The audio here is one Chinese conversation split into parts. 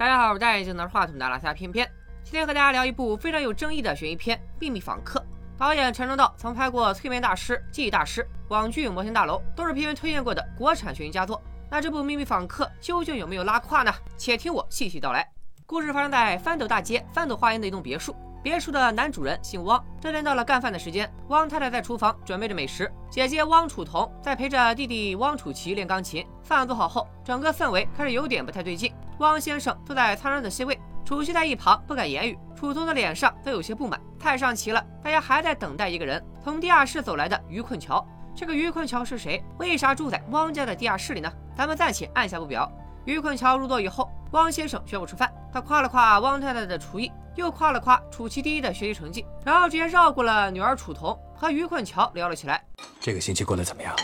大家好，我是戴眼镜拿着话筒的拉萨偏偏。今天和大家聊一部非常有争议的悬疑片《秘密访客》。导演陈正道曾拍过《催眠大师》《记忆大师》网剧《魔仙大楼》，都是片源推荐过的国产悬疑佳作。那这部《秘密访客》究竟有没有拉胯呢？且听我细细道来。故事发生在翻斗大街翻斗花园的一栋别墅。别墅的男主人姓汪。这天到了干饭的时间，汪太太在厨房准备着美食，姐姐汪楚彤在陪着弟弟汪楚奇练钢琴。饭做好后，整个氛围开始有点不太对劲。汪先生坐在苍然的 C 位，楚奇在一旁不敢言语，楚彤的脸上则有些不满。太上齐了，大家还在等待一个人，从地下室走来的于困桥。这个于困桥是谁？为啥住在汪家的地下室里呢？咱们暂且按下不表。于困桥入座以后，汪先生宣布吃饭。他夸了夸汪太太的厨艺，又夸了夸楚奇第一的学习成绩，然后直接绕过了女儿楚彤，和于困桥聊了起来。这个星期过得怎么样？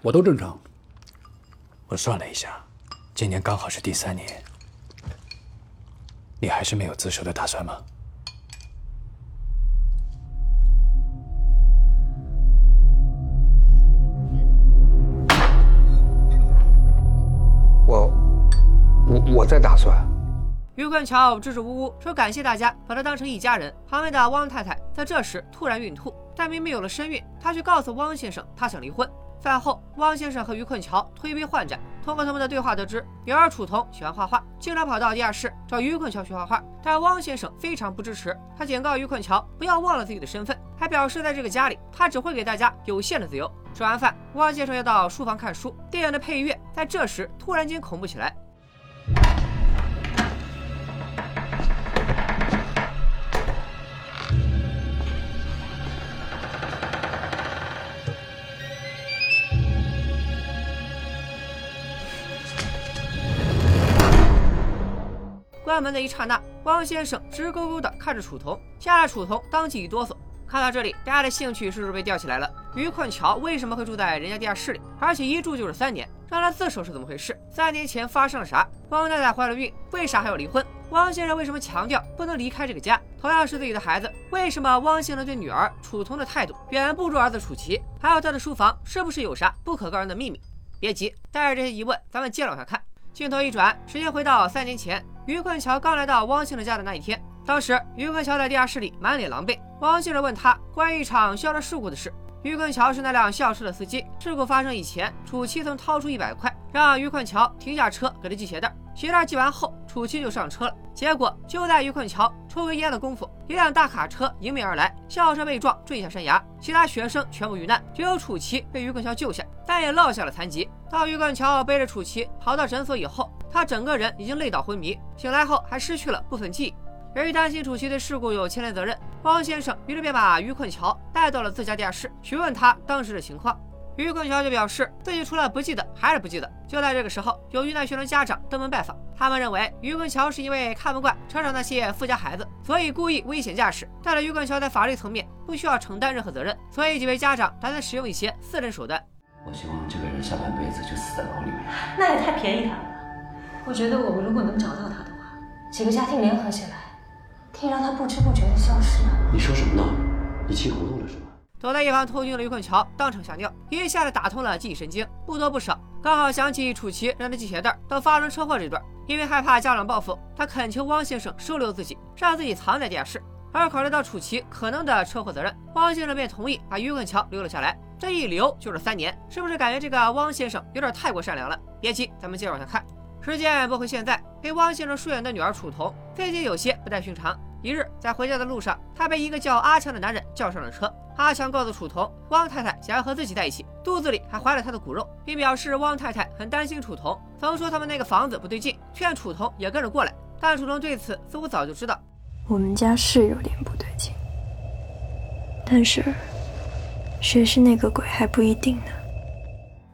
我都正常。我算了一下，今年刚好是第三年。你还是没有自首的打算吗？我，我我在打算。于坤桥支支吾吾说感谢大家把他当成一家人。旁边的汪太太在这时突然孕吐，但明明有了身孕，她却告诉汪先生她想离婚。饭后，汪先生和于困桥推杯换盏。通过他们的对话得知，女儿楚彤喜欢画画，经常跑到地下室找于困桥学画画。但汪先生非常不支持，他警告于困桥不要忘了自己的身份，还表示在这个家里，他只会给大家有限的自由。吃完饭，汪先生要到书房看书，电影的配乐在这时突然间恐怖起来。关门的一刹那，汪先生直勾勾地看着楚彤，吓得楚彤当即一哆嗦。看到这里，大家的兴趣是不是被吊起来了？于困桥为什么会住在人家地下室里？而且一住就是三年，让他自首是怎么回事？三年前发生了啥？汪太太怀了孕，为啥还要离婚？汪先生为什么强调不能离开这个家？同样是自己的孩子，为什么汪先生对女儿楚彤的态度远不如儿子楚奇？还有他的书房是不是有啥不可告人的秘密？别急，带着这些疑问，咱们接着往下看。镜头一转，时间回到三年前，于困桥刚来到汪先生家的那一天。当时于困桥在地下室里满脸狼狈。汪先生问他关于一场校车事故的事。于困桥是那辆校车的司机。事故发生以前，楚七曾掏出一百块，让于困桥停下车给他系鞋带。鞋带系完后，楚七就上车了。结果就在于困桥抽根烟的功夫，一辆大卡车迎面而来，校车被撞坠下山崖，其他学生全部遇难，只有楚奇被于困桥救下，但也落下了残疾。到于困桥背着楚奇跑到诊所以后，他整个人已经累到昏迷，醒来后还失去了部分记忆。由于担心主席对事故有牵连责任，汪先生于是便把于困桥带到了自家地下室，询问他当时的情况。于困桥就表示自己除了不记得，还是不记得。就在这个时候，有遇难学生家长登门拜访，他们认为于困桥是因为看不惯车上那些富家孩子，所以故意危险驾驶。但是于困桥在法律层面不需要承担任何责任，所以几位家长打算使用一些私人手段。我希望这个人下半辈子就死在牢里面。那也太便宜他了吧？我觉得我们如果能找到他的话，几个家庭联合起来。可以让他不知不觉的消失。你说什么呢？你气糊涂了是吧？躲在一旁偷听的于困桥当场吓尿，一下子打通了记忆神经，不多不少，刚好想起楚奇让他系鞋带到发生车祸这段。因为害怕家长报复，他恳求汪先生收留自己，让自己藏在地下室。而考虑到楚奇可能的车祸责任，汪先生便同意把于困桥留了下来。这一留就是三年，是不是感觉这个汪先生有点太过善良了？别急，咱们接着往下看。时间拨回现在，陪汪先生疏远的女儿楚彤最近有些不太寻常。一日，在回家的路上，她被一个叫阿强的男人叫上了车。阿强告诉楚彤，汪太太想要和自己在一起，肚子里还怀了他的骨肉，并表示汪太太很担心楚彤，曾说他们那个房子不对劲，劝楚彤也跟着过来。但楚彤对此似乎早就知道，我们家是有点不对劲，但是谁是那个鬼还不一定呢。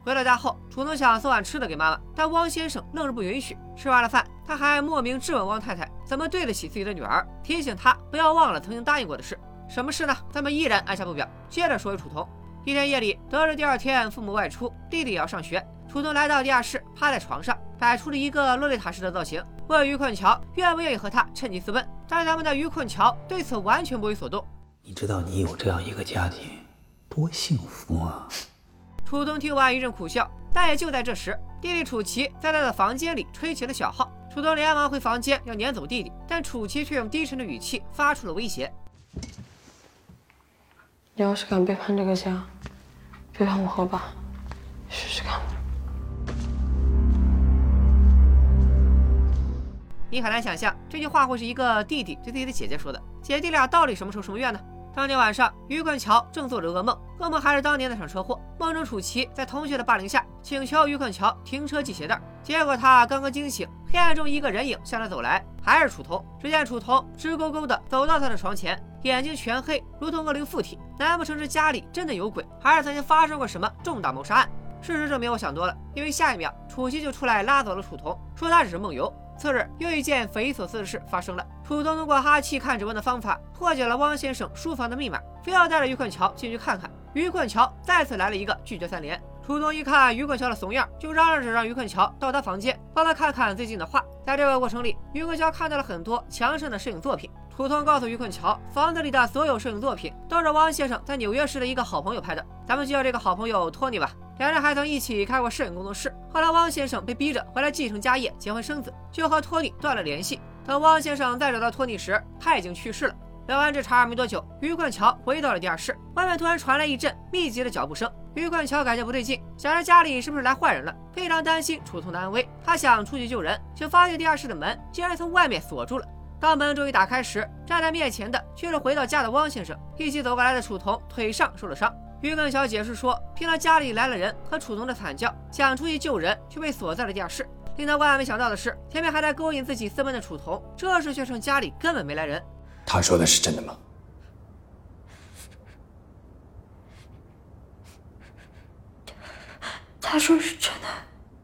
回到家后，楚彤想送碗吃的给妈妈，但汪先生愣是不允许。吃完了饭，他还莫名质问汪太太怎么对得起自己的女儿，提醒她不要忘了曾经答应过的事。什么事呢？咱们依然按下不表。接着说回楚彤。一天夜里，得知第二天父母外出，弟弟也要上学，楚彤来到地下室，趴在床上，摆出了一个洛丽塔式的造型，问于困桥愿不愿意和他趁机私奔。但咱们的于困桥对此完全不为所动。你知道你有这样一个家庭多幸福啊！楚东听完一阵苦笑，但也就在这时，弟弟楚奇在他的房间里吹起了小号。楚东连忙回房间要撵走弟弟，但楚奇却用低沉的语气发出了威胁：“你要是敢背叛这个家，背叛我和爸，试试看。”你很难想象这句话会是一个弟弟对自己的姐姐说的。姐弟俩到底什么仇什么怨呢？当天晚上，于冠桥正做着噩梦，噩梦还是当年那场车祸。梦中楚琪在同学的霸凌下，请求于困桥停车系鞋带，结果他刚刚惊醒，黑暗中一个人影向他走来，还是楚童。只见楚童直勾勾的走到他的床前，眼睛全黑，如同恶灵附体。难不成是家里真的有鬼，还是曾经发生过什么重大谋杀案？事实证明，我想多了，因为下一秒楚琪就出来拉走了楚童，说他只是梦游。次日，又一件匪夷所思的事发生了。楚东通过哈气看指纹的方法破解了汪先生书房的密码，非要带着于困桥进去看看。于困桥再次来了一个拒绝三连。楚东一看于困桥的怂样，就嚷嚷着让于困桥到他房间帮他看看最近的画。在这个过程里，于困桥看到了很多墙上的摄影作品。楚童告诉于困桥，房子里的所有摄影作品都是汪先生在纽约时的一个好朋友拍的，咱们就叫这个好朋友托尼吧。两人还曾一起开过摄影工作室。后来汪先生被逼着回来继承家业、结婚生子，就和托尼断了联系。等汪先生再找到托尼时，他已经去世了。聊完这茬没多久，于冠桥回到了地下室，外面突然传来一阵密集的脚步声。于冠桥感觉不对劲，想着家里是不是来坏人了，非常担心楚童的安危。他想出去救人，却发现地下室的门竟然从外面锁住了。当门终于打开时，站在面前的却是回到家的汪先生。一起走过来的楚童腿上受了伤。于根小解释说，听到家里来了人和楚童的惨叫，想出去救人，却被锁在了地下室。令他万万没想到的是，前面还在勾引自己私奔的楚童，这时却称家里根本没来人。他说的是真的吗？他说是真的，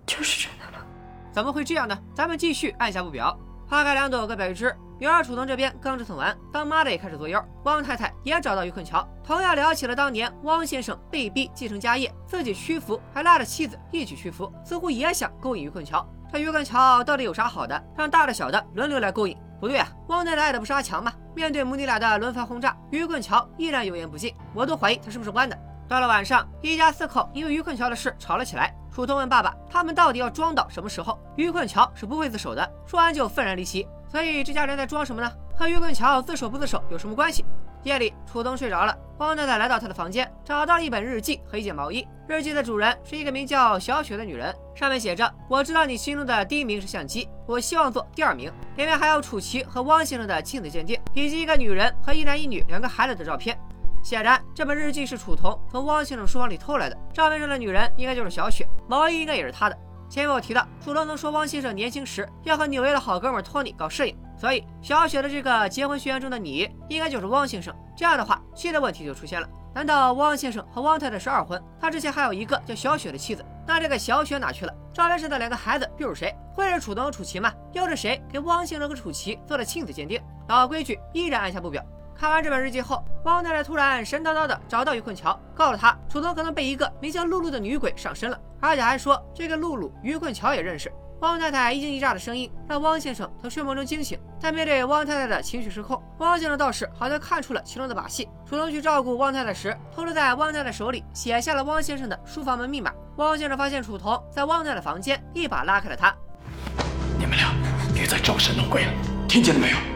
就是真的了。怎么会这样呢？咱们继续按下不表。花开两朵，各表一枝。女儿楚童这边刚折腾完，当妈的也开始作妖。汪太太也找到于困桥，同样聊起了当年汪先生被逼继承家业，自己屈服，还拉着妻子一起屈服，似乎也想勾引于困桥。这于困桥到底有啥好的，让大的小的轮流来勾引？不对啊，汪太太爱的不是阿强吗？面对母女俩的轮番轰炸，于困桥依然油盐不进，我都怀疑他是不是弯的。到了晚上，一家四口因为于困桥的事吵了起来。楚东问爸爸：“他们到底要装到什么时候？”于困桥是不会自首的。说完就愤然离席。所以这家人在装什么呢？和于困桥自首不自首有什么关系？夜里，楚东睡着了，汪奶奶来到他的房间，找到了一本日记和一件毛衣。日记的主人是一个名叫小雪的女人，上面写着：“我知道你心中的第一名是相机，我希望做第二名。”里面还有楚琪和汪先生的亲子鉴定，以及一个女人和一男一女两个孩子的照片。显然，这本日记是楚童从汪先生书房里偷来的。照片上的女人应该就是小雪，毛衣应该也是她的。前面我提到，楚童曾说汪先生年轻时要和纽约的好哥们托尼搞摄影，所以小雪的这个结婚宣言中的你，应该就是汪先生。这样的话，新的问题就出现了：难道汪先生和汪太太是二婚？他之前还有一个叫小雪的妻子，那这个小雪哪去了？照片上的两个孩子又是谁？会是楚童和楚琪吗？又是谁给汪先生和楚琪做了亲子鉴定？老规矩，依然按下不表。看完这本日记后，汪太太突然神叨叨的找到于困桥，告诉他楚童可能被一个名叫露露的女鬼上身了，而且还说这个露露于困桥也认识。汪太太一惊一乍的声音让汪先生从睡梦中惊醒，但面对汪太太的情绪失控，汪先生倒是好像看出了其中的把戏。楚童去照顾汪太太时，偷偷在汪太太手里写下了汪先生的书房门密码。汪先生发现楚童在汪太太房间，一把拉开了他。你们俩别再招神弄鬼了，听见了没有？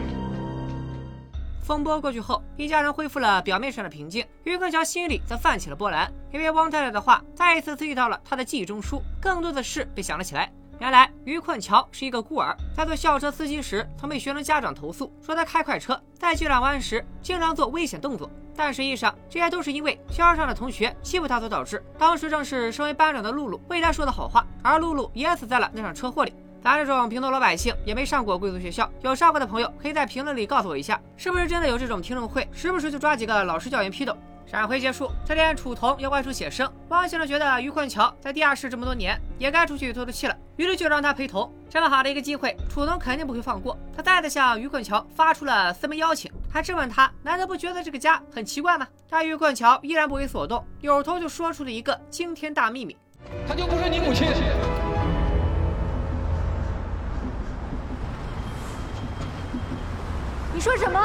风波过去后，一家人恢复了表面上的平静。于坤桥心里则泛起了波澜，因为汪太太的话再一次刺激到了他的记忆中枢，更多的事被想了起来。原来于困桥是一个孤儿，在做校车司机时，曾被学生家长投诉，说他开快车，在急转弯时经常做危险动作。但实际上，这些都是因为校上的同学欺负他所导致。当时正是身为班长的露露为他说的好话，而露露也死在了那场车祸里。咱这种平头老百姓也没上过贵族学校，有上过的朋友可以在评论里告诉我一下，是不是真的有这种听证会？时不时就抓几个老师教员批斗。闪回结束，这天楚童要外出写生，汪先生觉得于困桥在地下室这么多年，也该出去透透气了，于是就让他陪同。这么好的一个机会，楚童肯定不会放过。他再次向于困桥发出了私门邀请，还质问他，难道不觉得这个家很奇怪吗？但于困桥依然不为所动，扭头就说出了一个惊天大秘密：她就不是你母亲。你说什么？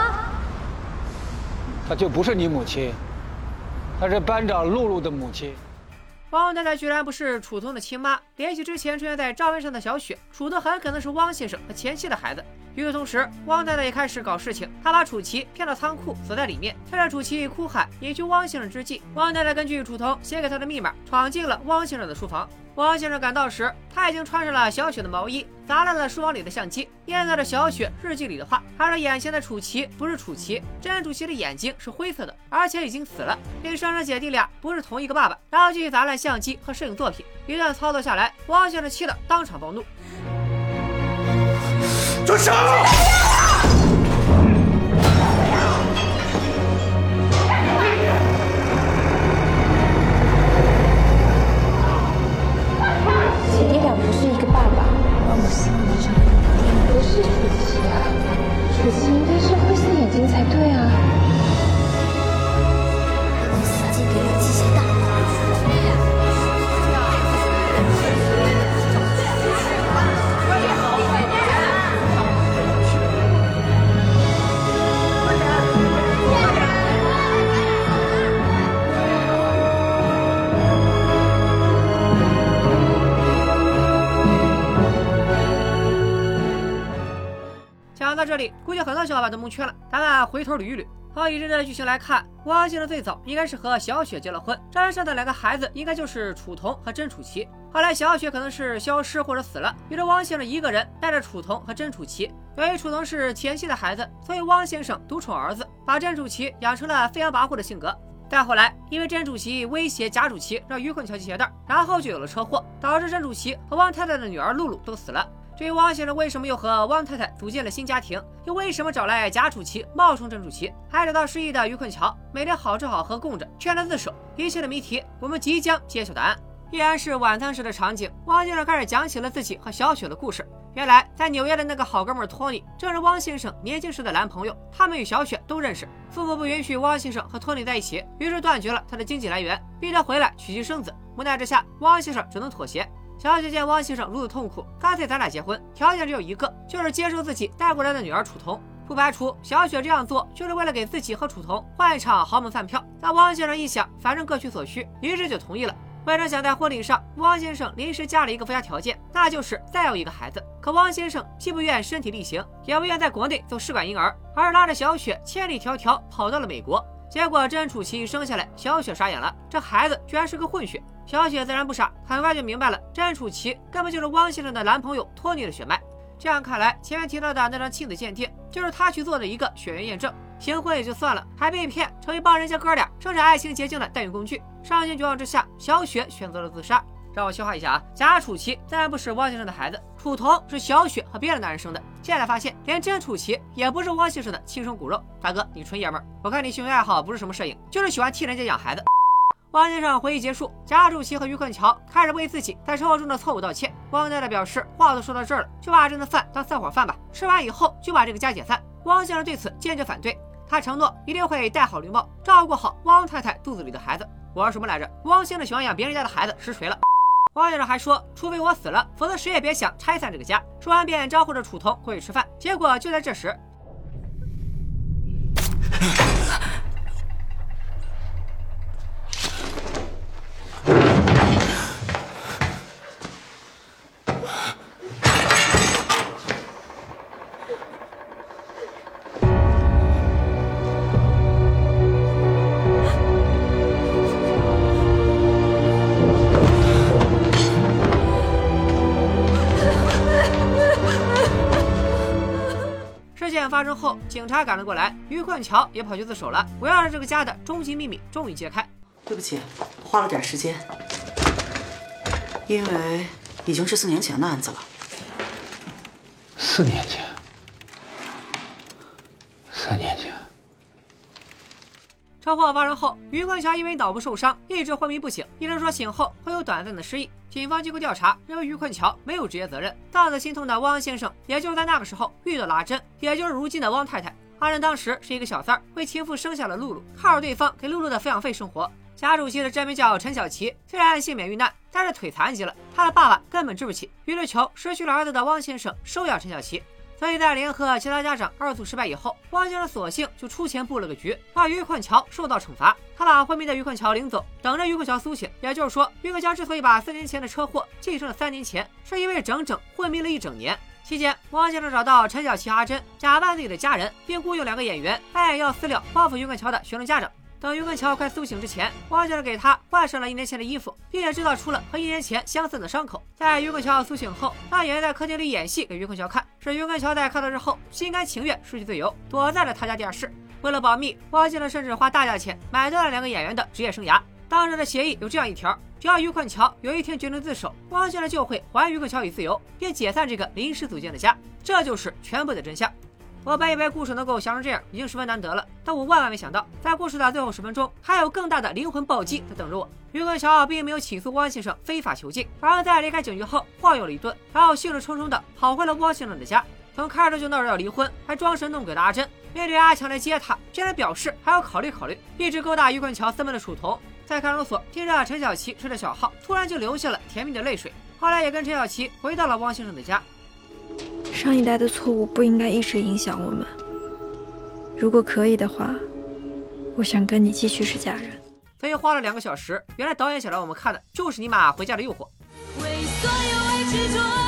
她就不是你母亲，她是班长露露的母亲。汪太太居然不是楚童的亲妈，联系之前出现在照片上的小雪，楚童很可能是汪先生和前妻的孩子。与此同时，汪太太也开始搞事情。她把楚琪骗到仓库，锁在里面，趁着楚琪哭喊引去汪先生之际，汪太太根据楚童写给她的密码，闯进了汪先生的书房。汪先生赶到时，他已经穿上了小雪的毛衣，砸烂了书房里的相机，念叨着小雪日记里的话。他说眼前的楚琪不是楚琪，真楚琪的眼睛是灰色的，而且已经死了，并声称姐弟俩不是同一个爸爸，然后继续砸烂相机和摄影作品。一段操作下来，汪先生气得当场暴怒。住手！姐弟俩不是一个爸爸，不是琪应该是灰色眼睛才对啊。估计很多小伙伴都蒙圈了。咱们回头捋一捋。从以真正的剧情来看，汪先生最早应该是和小雪结了婚，沾上的两个孩子应该就是楚童和甄楚琪。后来小雪可能是消失或者死了，于是汪先生一个人带着楚童和甄楚琪。由于楚童是前妻的孩子，所以汪先生独宠儿子，把甄楚琪养成了飞扬跋扈的性格。再后来，因为甄楚琪威胁贾楚琪让于坤桥系鞋带，然后就有了车祸，导致甄楚琪和汪太太的女儿露露都死了。至于汪先生为什么又和汪太太组建了新家庭，又为什么找来贾楚奇冒充郑楚奇，还找到失忆的于困桥，每天好吃好喝供着，劝他自首，一切的谜题我们即将揭晓答案。依然是晚餐时的场景，汪先生开始讲起了自己和小雪的故事。原来在纽约的那个好哥们托尼，正是汪先生年轻时的男朋友，他们与小雪都认识。父母不允许汪先生和托尼在一起，于是断绝了他的经济来源，逼他回来娶妻生子。无奈之下，汪先生只能妥协。小雪见汪先生如此痛苦，干脆咱俩结婚，条件只有一个，就是接受自己带过来的女儿楚童。不排除小雪这样做就是为了给自己和楚童换一场豪门饭票。但汪先生一想，反正各取所需，于是就同意了。为了想在婚礼上，汪先生临时加了一个附加条件，那就是再要一个孩子。可汪先生既不愿身体力行，也不愿在国内做试管婴儿，而拉着小雪千里迢迢跑到了美国。结果真楚琪一生下来，小雪傻眼了，这孩子居然是个混血。小雪自然不傻，很快就明白了，甄楚琪根本就是汪先生的男朋友托尼的血脉。这样看来，前面提到的那张亲子鉴定，就是他去做的一个血缘验证。行婚也就算了，还被骗成为帮人家哥俩生产爱情结晶的代孕工具。伤心绝望之下，小雪选择了自杀。让我消化一下啊，贾楚琪自然不是汪先生的孩子，楚童是小雪和别的男人生的。现在发现，连甄楚琪也不是汪先生的亲生骨肉。大哥，你纯爷们儿，我看你兴趣爱好不是什么摄影，就是喜欢替人家养孩子。汪先生回忆结束，贾主席和于坤桥开始为自己在生活中的错误道歉。汪太太表示，话都说到这儿了，就把这顿饭当散伙饭吧，吃完以后就把这个家解散。汪先生对此坚决反对，他承诺一定会戴好绿帽，照顾好汪太太肚子里的孩子。我说什么来着？汪先生喜欢养别人家的孩子，实锤了。汪先生还说，除非我死了，否则谁也别想拆散这个家。说完便招呼着楚童过去吃饭。结果就在这时。警察赶了过来，于冠桥也跑去自首了。围绕着这个家的终极秘密终于揭开。对不起，花了点时间，因为已经是四年前的案子了。四年前，四年前，车祸发生后，于坤桥因为脑部受伤，一直昏迷不醒。医生说醒后会有短暂的失忆。警方经过调查，认为于坤桥没有职业责任。丧子心痛的汪先生，也就是在那个时候遇到了阿珍，也就是如今的汪太太。阿珍当时是一个小三儿，为情妇生下了露露，靠着对方给露露的抚养费生活。贾主席的真名叫陈小琪，虽然幸免遇难，但是腿残疾了，他的爸爸根本治不起，于是求失去了儿子的汪先生收养陈小琪。所以在联合其他家长二诉失败以后，汪先生索性就出钱布了个局，让于困桥受到惩罚。他把昏迷的于困桥领走，等着于困桥苏醒。也就是说，于困桥之所以把四年前的车祸继承了三年前，是因为整整昏迷了一整年。期间，汪先生找到陈小琪、阿珍，假扮自己的家人，并雇佣两个演员扮演要私了报复于困桥的学生家长。等于根桥快苏醒之前，汪先生给他换上了一年前的衣服，并且制造出了和一年前相似的伤口。在于根桥苏醒后，让演员在客厅里演戏给于根桥看。是于根桥在看到之后，心甘情愿失去自由，躲在了他家地下室。为了保密，汪先生甚至花大价钱买断了两个演员的职业生涯。当时的协议有这样一条：只要于困桥有一天决定自首，汪先生就会还于困桥以自由，并解散这个临时组建的家。这就是全部的真相。我本以为故事能够讲成这样已经十分难得了，但我万万没想到，在故事的最后十分钟，还有更大的灵魂暴击在等着我。于根桥并没有起诉汪先生非法囚禁，反而在离开警局后晃悠了一顿，然后兴致冲冲地跑回了汪先生的家。从开始就闹着要离婚，还装神弄鬼的阿珍，面对阿强来接她，竟然表示还要考虑考虑。一直勾搭于根桥私门的楚童，在看守所听着陈小琪吹着小号，突然就流下了甜蜜的泪水。后来也跟陈小琪回到了汪先生的家。上一代的错误不应该一直影响我们。如果可以的话，我想跟你继续是家人。他又花了两个小时，原来导演想让我们看的就是尼玛回家的诱惑。为所有爱执着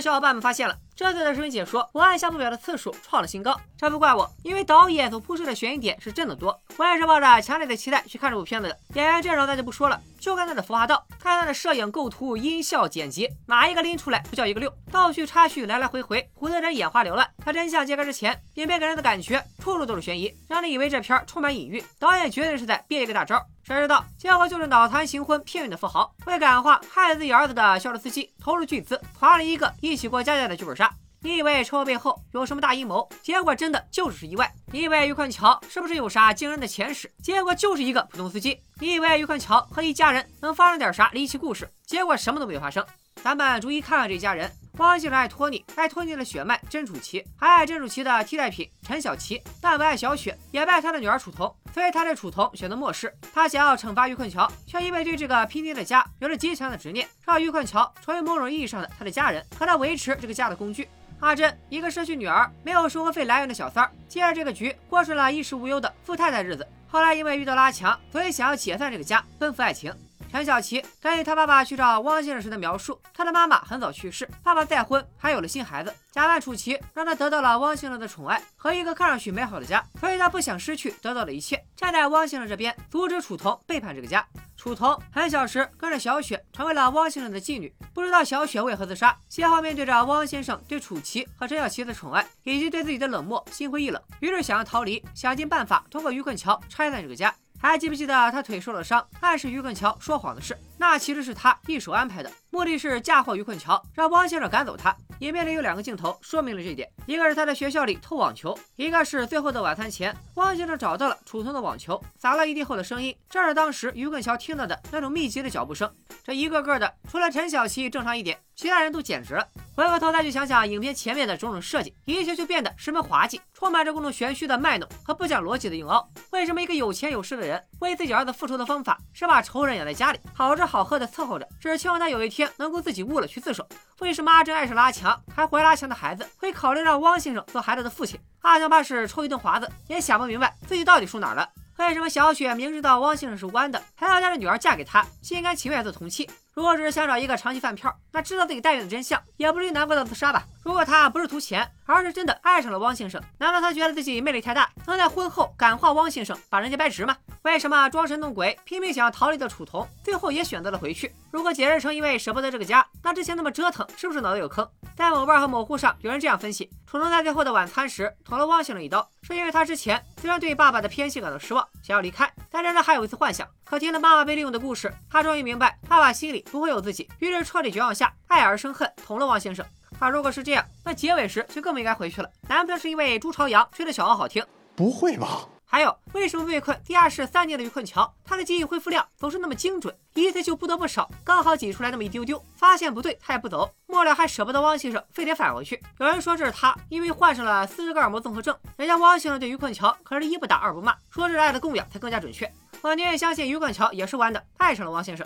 小伙伴们发现了。这次的视频解说，我按下不表的次数创了新高，这不怪我，因为导演所铺设的悬疑点是真的多。我也是抱着强烈的期待去看这部片子的。演员阵容那就不说了，就看他的服化道，看他的摄影构图、音效、剪辑，哪一个拎出来不叫一个六？倒叙插叙来来回回，唬得人眼花缭乱。他真相揭开之前，影片给人的感觉处处都是悬疑，让你以为这片充满隐喻。导演绝对是在憋一个大招，谁知道结果就是脑残行婚骗孕的富豪，为感化害自己儿子的销售司机，投入巨资划了一个一起过家家的剧本杀。你以为车祸背后有什么大阴谋，结果真的就只是意外。你以为于坤桥是不是有啥惊人的前世，结果就是一个普通司机。你以为于坤桥？和一家人能发生点啥离奇故事，结果什么都没有发生。咱们逐一看看这一家人：汪先生爱托尼，爱托尼的血脉甄楚琪，还爱甄楚琪的替代品陈小琪，但不爱小雪，也不爱他的女儿楚彤，所以他对楚彤选择漠视。他想要惩罚于困桥，却因为对这个拼爹的家有着极强的执念，让于困桥？成为某种意义上的他的家人，和他维持这个家的工具。阿珍，一个失去女儿、没有生活费来源的小三儿，借着这个局过上了衣食无忧的富太太日子。后来因为遇到了阿强，所以想要解散这个家，奔赴爱情。陈小琪根据他爸爸去找汪先生时的描述，他的妈妈很早去世，爸爸再婚，还有了新孩子。假扮楚琪，让他得到了汪先生的宠爱和一个看上去美好的家，所以他不想失去得到的一切，站在汪先生这边，阻止楚童背叛这个家。楚童很小时跟着小雪成为了汪先生的妓女，不知道小雪为何自杀。先后面对着汪先生对楚琪和陈小琪的宠爱，以及对自己的冷漠，心灰意冷，于是想要逃离，想尽办法通过于困桥拆散这个家。还记不记得他腿受了伤，暗示于困桥说谎的事？那其实是他一手安排的，目的是嫁祸于困桥，让汪先生赶走他。影片里有两个镜头说明了这一点，一个是他在学校里偷网球，一个是最后的晚餐前，汪先生找到了储存的网球，撒了一地后的声音，正是当时于困桥听到的那种密集的脚步声。这一个个的，除了陈小琪正常一点，其他人都简直了。回过头再去想想影片前面的种种设计，一切就变得十分滑稽，充满着各种玄虚的卖弄和不讲逻辑的硬凹。为什么一个有钱有势的人为自己儿子复仇的方法是把仇人养在家里，好吃好喝的伺候着，只希望他有一天能够自己悟了去自首？为什么阿珍爱上了阿强，还怀了阿强的孩子，会考虑让汪先生做孩子的父亲？阿强怕是抽一顿华子，也想不明白自己到底输哪儿了。为什么小雪明知道汪先生是弯的，还要带着女儿嫁给他，心甘情愿做同妻？如果只是想找一个长期饭票，那知道自己代孕的真相，也不至于难过到自杀吧？如果他不是图钱，而是真的爱上了汪先生，难道他觉得自己魅力太大，能在婚后感化汪先生，把人家掰直吗？为什么装神弄鬼，拼命想要逃离的楚童，最后也选择了回去？如果解释成因为舍不得这个家，那之前那么折腾，是不是脑子有坑？在某瓣和某户上，有人这样分析：楚童在最后的晚餐时捅了汪先生一刀，是因为他之前虽然对爸爸的偏心感到失望，想要离开，但仍然还有一次幻想。可听了妈妈被利用的故事，他终于明白爸爸心里不会有自己，于是彻底绝望下，爱而生恨，捅了王先生。他如果是这样，那结尾时就更不应该回去了。难不成是因为朱朝阳吹的小号好听？不会吧？还有，为什么被困地下室三年的于困桥，他的记忆恢复量总是那么精准，一次就不得不少，刚好挤出来那么一丢丢。发现不对，他也不走，末了还舍不得汪先生，非得返回去。有人说这是他因为患上了斯德哥尔摩综合症，人家汪先生对于困桥可是一不打二不骂，说这是爱的供养才更加准确。我宁愿相信于困桥也是弯的，爱上了汪先生。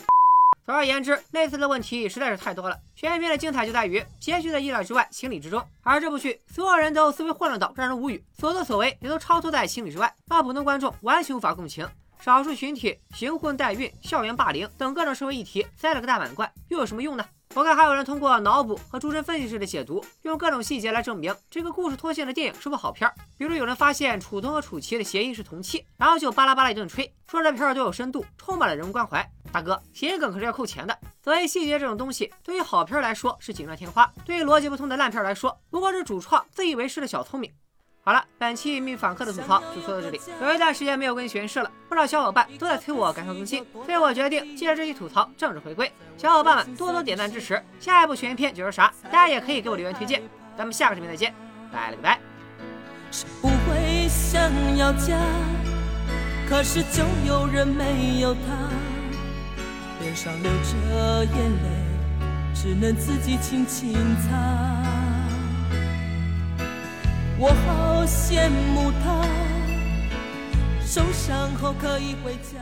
总而言之，类似的问题实在是太多了。全片的精彩就在于结局在意料之外，情理之中。而这部剧，所有人都思维混乱到让人无语，所作所为也都超脱在情理之外，让普通观众完全无法共情。少数群体、行婚代孕、校园霸凌等各种社会议题塞了个大满贯，又有什么用呢？我看还有人通过脑补和诸神分析式的解读，用各种细节来证明这个故事脱线的电影是部好片儿。比如有人发现楚东和楚奇的谐音是同气，然后就巴拉巴拉一顿吹，说这片儿都有深度，充满了人物关怀。大哥，谐音梗可是要扣钱的。所以细节这种东西，对于好片来说是锦上添花，对于逻辑不通的烂片来说，不过是主创自以为是的小聪明。好了，本期秘密访客的吐槽就说到这里。有一段时间没有更新视了，不少小伙伴都在催我赶快更新，所以我决定借着这期吐槽正式回归。小伙伴们多多点赞支持，下一部悬疑片就是啥，大家也可以给我留言推荐。咱们下个视频再见，拜了个拜。谁不会想要家，可是就有人没有他，脸上流着眼泪，只能自己轻轻擦。我好羡慕他，受伤后可以回家。